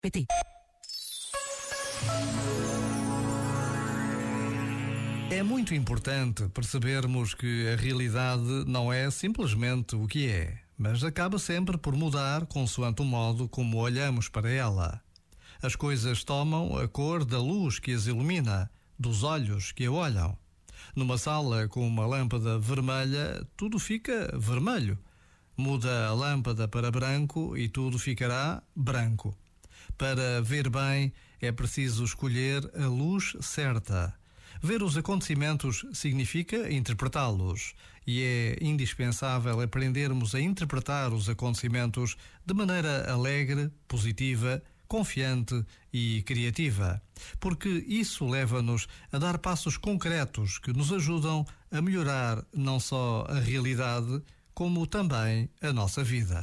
pt É muito importante percebermos que a realidade não é simplesmente o que é, mas acaba sempre por mudar consoante o modo como olhamos para ela. As coisas tomam a cor da luz que as ilumina, dos olhos que a olham. Numa sala com uma lâmpada vermelha, tudo fica vermelho. Muda a lâmpada para branco e tudo ficará branco. Para ver bem, é preciso escolher a luz certa. Ver os acontecimentos significa interpretá-los, e é indispensável aprendermos a interpretar os acontecimentos de maneira alegre, positiva, confiante e criativa, porque isso leva-nos a dar passos concretos que nos ajudam a melhorar não só a realidade, como também a nossa vida.